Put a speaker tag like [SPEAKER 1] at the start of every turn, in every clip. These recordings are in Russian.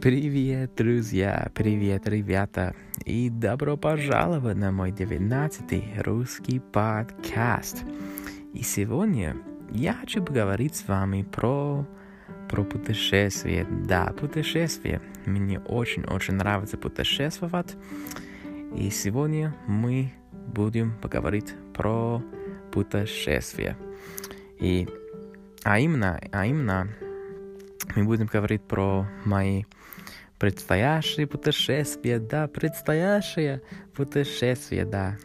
[SPEAKER 1] Привет, друзья! Привет, ребята! И добро пожаловать на мой девятнадцатый русский подкаст. И сегодня я хочу поговорить с вами про, про путешествие. Да, путешествие. Мне очень-очень нравится путешествовать. И сегодня мы будем поговорить про путешествие. И, а именно, а именно, мы будем говорить про мои предстоящее путешествие, да, предстоящее путешествие, да.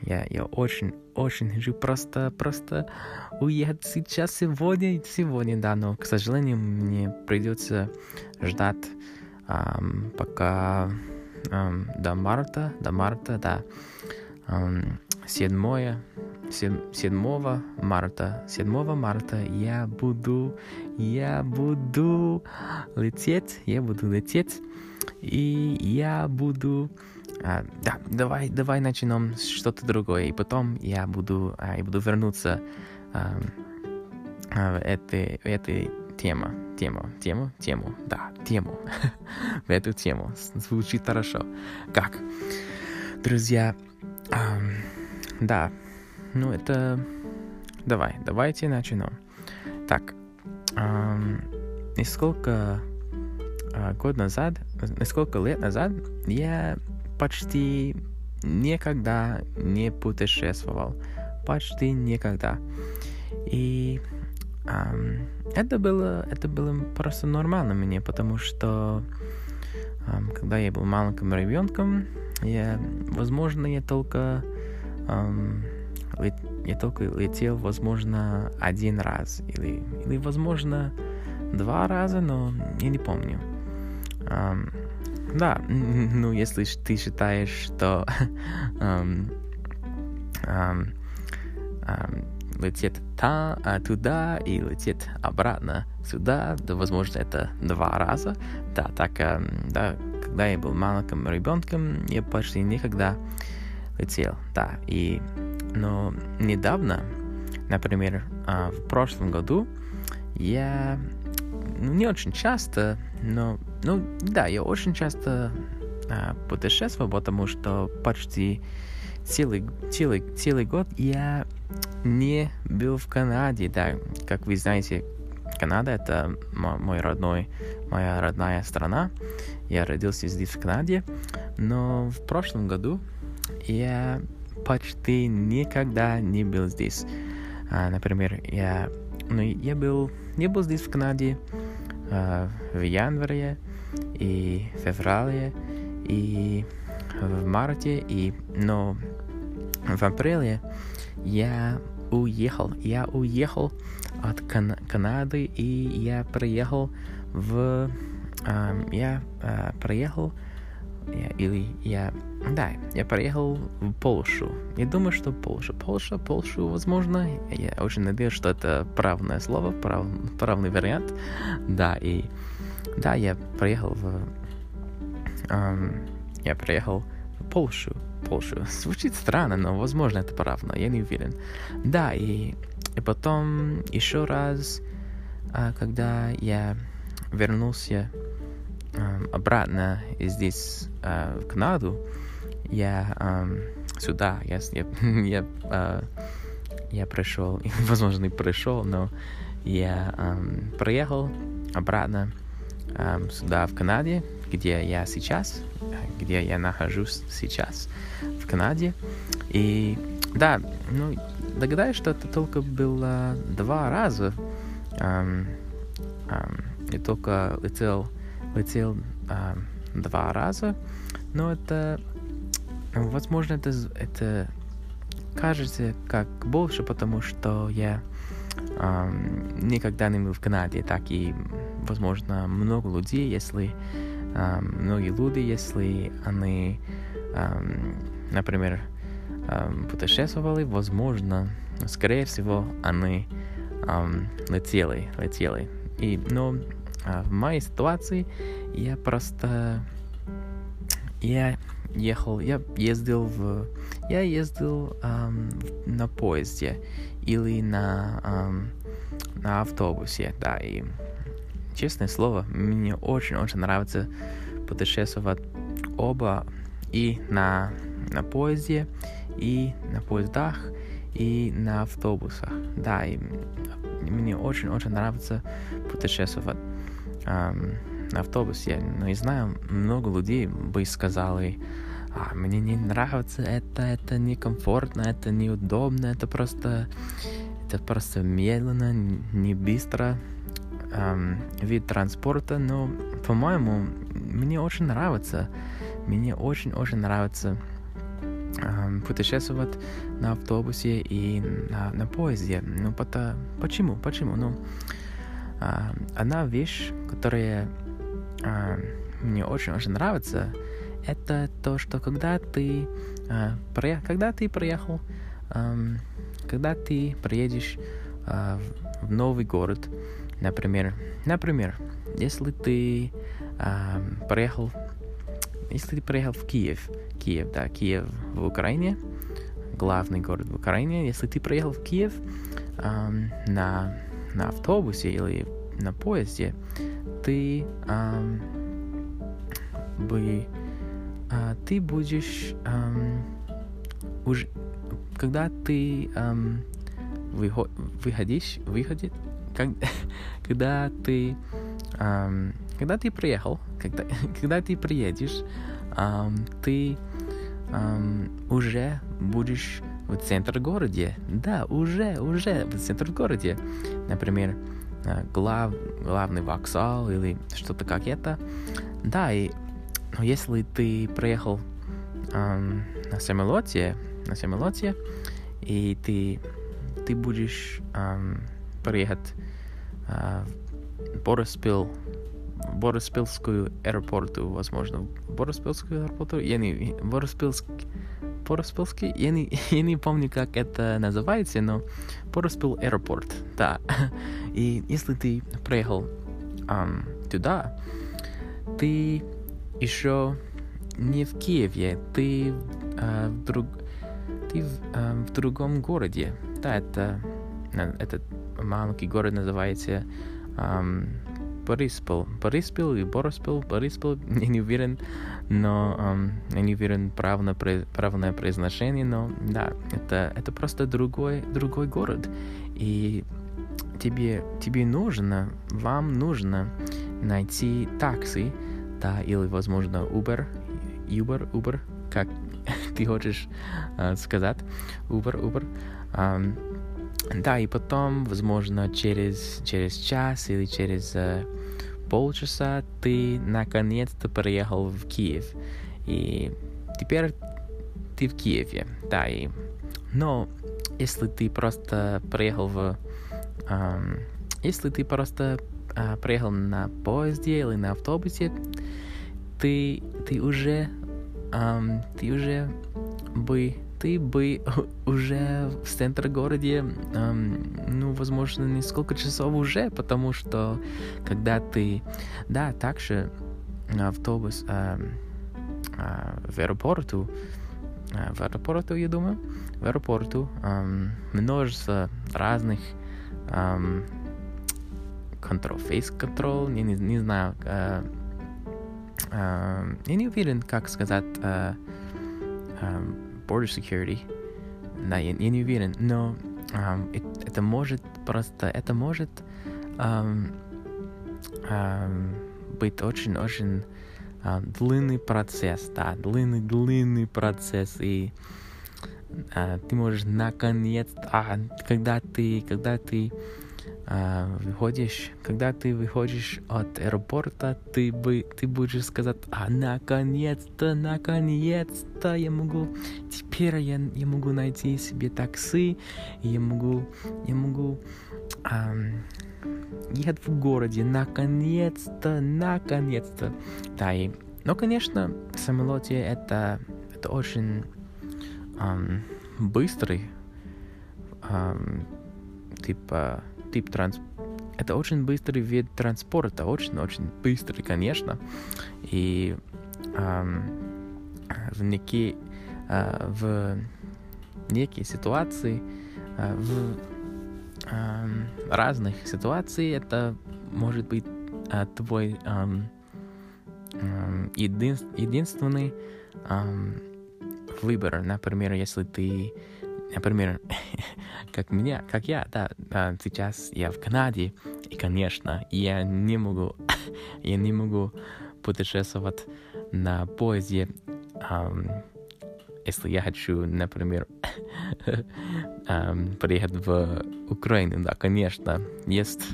[SPEAKER 1] Я, я очень, очень хочу просто, просто уехать сейчас, сегодня, сегодня, да, но, к сожалению, мне придется ждать, эм, пока эм, до марта, до марта, да, эм, 7, 7 марта, 7 марта я буду, я буду лететь, я буду лететь, и я буду... А, да, давай, давай начнем что-то другое, и потом я буду, а, я буду вернуться а, а, в этой, в этой тему, тему, тему, тему, да, тему, в эту тему. Звучит хорошо. Как? Друзья, эм, да, ну это... Давай, давайте начнем. Так, эм, несколько э, год назад, несколько лет назад я почти никогда не путешествовал. Почти никогда. И эм, это было, это было просто нормально мне, потому что эм, когда я был маленьким ребенком, я, возможно, я только я только летел, возможно, один раз или, или возможно, два раза, но я не помню. Um, да, ну, если ты считаешь, что um, um, um, лететь та, а, туда и лететь обратно сюда, да, возможно, это два раза. Да, так, да, когда я был маленьким ребенком, я почти никогда летел, да, и но недавно, например, а, в прошлом году, я ну, не очень часто, но, ну, да, я очень часто а, путешествовал, потому что почти целый, целый, целый год я не был в Канаде, да, как вы знаете, Канада это мой родной, моя родная страна. Я родился здесь в Канаде, но в прошлом году я почти никогда не был здесь. А, например, я, ну, я был, я был здесь в Канаде а, в январе и феврале и в марте, и, но в апреле я уехал. Я уехал от Кан- Канады, и я приехал в... Э, я э, приехал я, или я... Да, я приехал в Польшу. Я думаю, что Польша. Польша, Польшу, возможно. Я очень надеюсь, что это правное слово, прав, правный вариант. Да, и... Да, я приехал в... Эм, я приехал в Польшу. Польшу. Звучит странно, но, возможно, это правда. Я не уверен. Да, и, и потом еще раз, а, когда я вернулся обратно здесь, uh, в Канаду, я um, сюда, я, я, я, uh, я пришел, возможно, не пришел, но я um, приехал обратно um, сюда, в Канаде, где я сейчас, где я нахожусь сейчас, в Канаде. И да, ну, догадаюсь, что это только было два раза. Um, um, я только летел летел а, два раза, но это, возможно, это, это кажется как больше, потому что я а, никогда не был в Канаде, так и, возможно, много людей, если а, многие люди, если они, а, например, а, путешествовали, возможно, скорее всего, они а, летели, летели. И, но а в моей ситуации я просто... Я ехал, я ездил в... Я ездил эм, на поезде или на, эм, на автобусе, да, и честное слово, мне очень-очень нравится путешествовать оба и на, на поезде, и на поездах, и на автобусах. Да, и мне очень-очень нравится путешествовать эм, на автобусе. Но я знаю, много людей бы сказали, а, мне не нравится это, это некомфортно, это неудобно, это просто, это просто медленно, не быстро эм, вид транспорта, но, по-моему, мне очень нравится, мне очень-очень нравится эм, путешествовать на автобусе и на, на поезде. Ну, потому, почему? Почему? Ну, э, одна вещь, которая э, мне очень-очень нравится, это то, что когда ты, э, про, когда ты проехал, э, когда ты приедешь э, в новый город, например, например, если ты э, проехал, если ты приехал в Киев, Киев, да, Киев в Украине, главный город в Украине, если ты приехал в Киев э, на, на автобусе или на поезде, ты э, бы а, ты будешь эм, уж когда ты эм, выход, выходишь, выходит, как, когда ты эм, когда ты приехал, когда, когда ты приедешь, эм, ты эм, уже будешь в центр городе. Да, уже, уже в центр городе. Например, глав, главный вокзал или что-то как это. Да, и но если ты приехал эм, на самолете, на самолете, и ты, ты будешь эм, приехать э, Бориспил, Бориспилскую аэропорту, возможно, Бориспилскую аэропорту, я не, Бориспилск, Бориспилский, я не, я не помню, как это называется, но Бориспил аэропорт, да. И если ты приехал эм, туда, ты еще не в Киеве, ты, э, в, друг, ты в, э, в другом городе. Да, это, этот маленький город называется э, Бориспил. Бориспил или Бориспил, Бориспил, я не уверен, но э, я не уверен правильно, правильное произношение, но да, это, это просто другой, другой город. И тебе, тебе нужно, вам нужно найти такси, да, или, возможно, Uber, Uber, Uber, как ты хочешь uh, сказать, Uber, Uber. Um, да, и потом, возможно, через, через час или через uh, полчаса ты наконец-то приехал в Киев. И теперь ты в Киеве, да, и... Но если ты просто приехал в... Um, если ты просто а, приехал на поезде или на автобусе, ты, ты уже, um, ты уже бы, ты бы уже в центр городе, um, ну, возможно, несколько часов уже, потому что когда ты, да, также автобус uh, uh, в аэропорту, uh, в аэропорту, я думаю, в аэропорту um, множество разных control, face control, я не, не знаю, э, э, я не уверен, как сказать э, э, border security, да, я, я не уверен, но э, это может просто, это может э, э, быть очень-очень э, длинный процесс, да, длинный-длинный процесс, и э, ты можешь наконец, а, когда ты, когда ты а, выходишь, когда ты выходишь от аэропорта, ты, бы, ты будешь сказать, а наконец-то, наконец-то я могу, теперь я, я могу найти себе такси, я могу, я могу эм, ехать в городе, наконец-то, наконец-то. Да, и, но, конечно, в самолете это, это очень эм, быстрый, эм, типа, тип транс... Это очень быстрый вид транспорта, очень-очень быстрый, конечно. И эм, в некие, э, в некие ситуации, э, в э, разных ситуациях это может быть а, твой um, един, единственный um, выбор. Например, если ты, например, как меня, как я, да, да, сейчас я в Канаде, и, конечно, я не могу, я не могу путешествовать на поезде, если я хочу, например, приехать в Украину, да, конечно, есть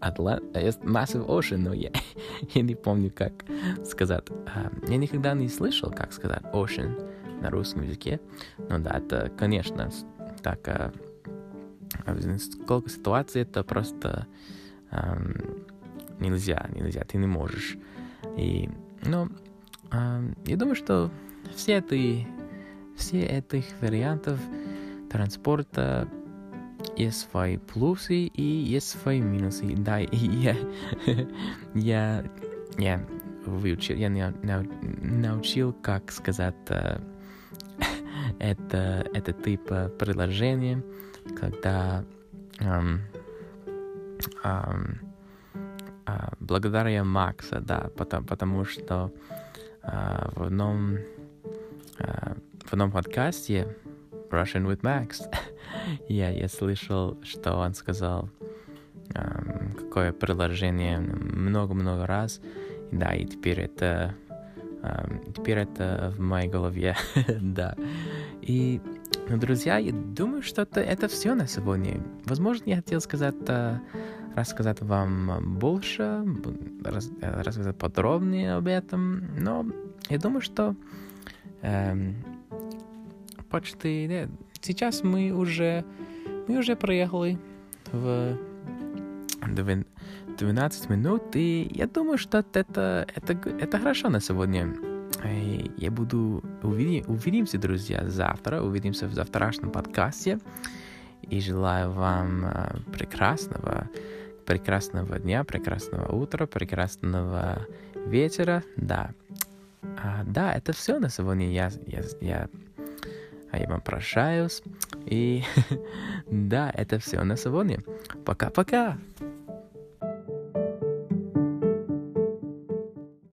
[SPEAKER 1] Атлант, есть Massive Ocean, но я, я не помню, как сказать. Я никогда не слышал, как сказать Ocean на русском языке. Но да, это, конечно, так, uh, сколько ситуаций, это просто um, нельзя, нельзя, ты не можешь. И, ну, um, я думаю, что все эти, все этих вариантов транспорта есть свои плюсы и есть свои минусы. Да, и я, я, я выучил, я научил, как сказать, это, это тип приложения, когда um, um, uh, благодаря Макса, да, потому, потому что uh, в одном uh, в одном подкасте Russian with Max я, я слышал, что он сказал um, какое приложение много-много раз, да, и теперь это um, теперь это в моей голове, да. И, друзья, я думаю, что это, это все на сегодня. Возможно, я хотел сказать, uh, рассказать вам больше, рас, рассказать подробнее об этом, но я думаю, что um, почти... Нет, сейчас мы уже... Мы уже проехали в 12 минут, и я думаю, что это, это, это хорошо на сегодня. И я буду... Увидим, увидимся, друзья, завтра. Увидимся в завтрашнем подкасте. И желаю вам э, прекрасного, прекрасного дня, прекрасного утра, прекрасного вечера. Да. А, да, это все на сегодня. Я, я, я а я вам прощаюсь. И да, это все на сегодня. Пока-пока.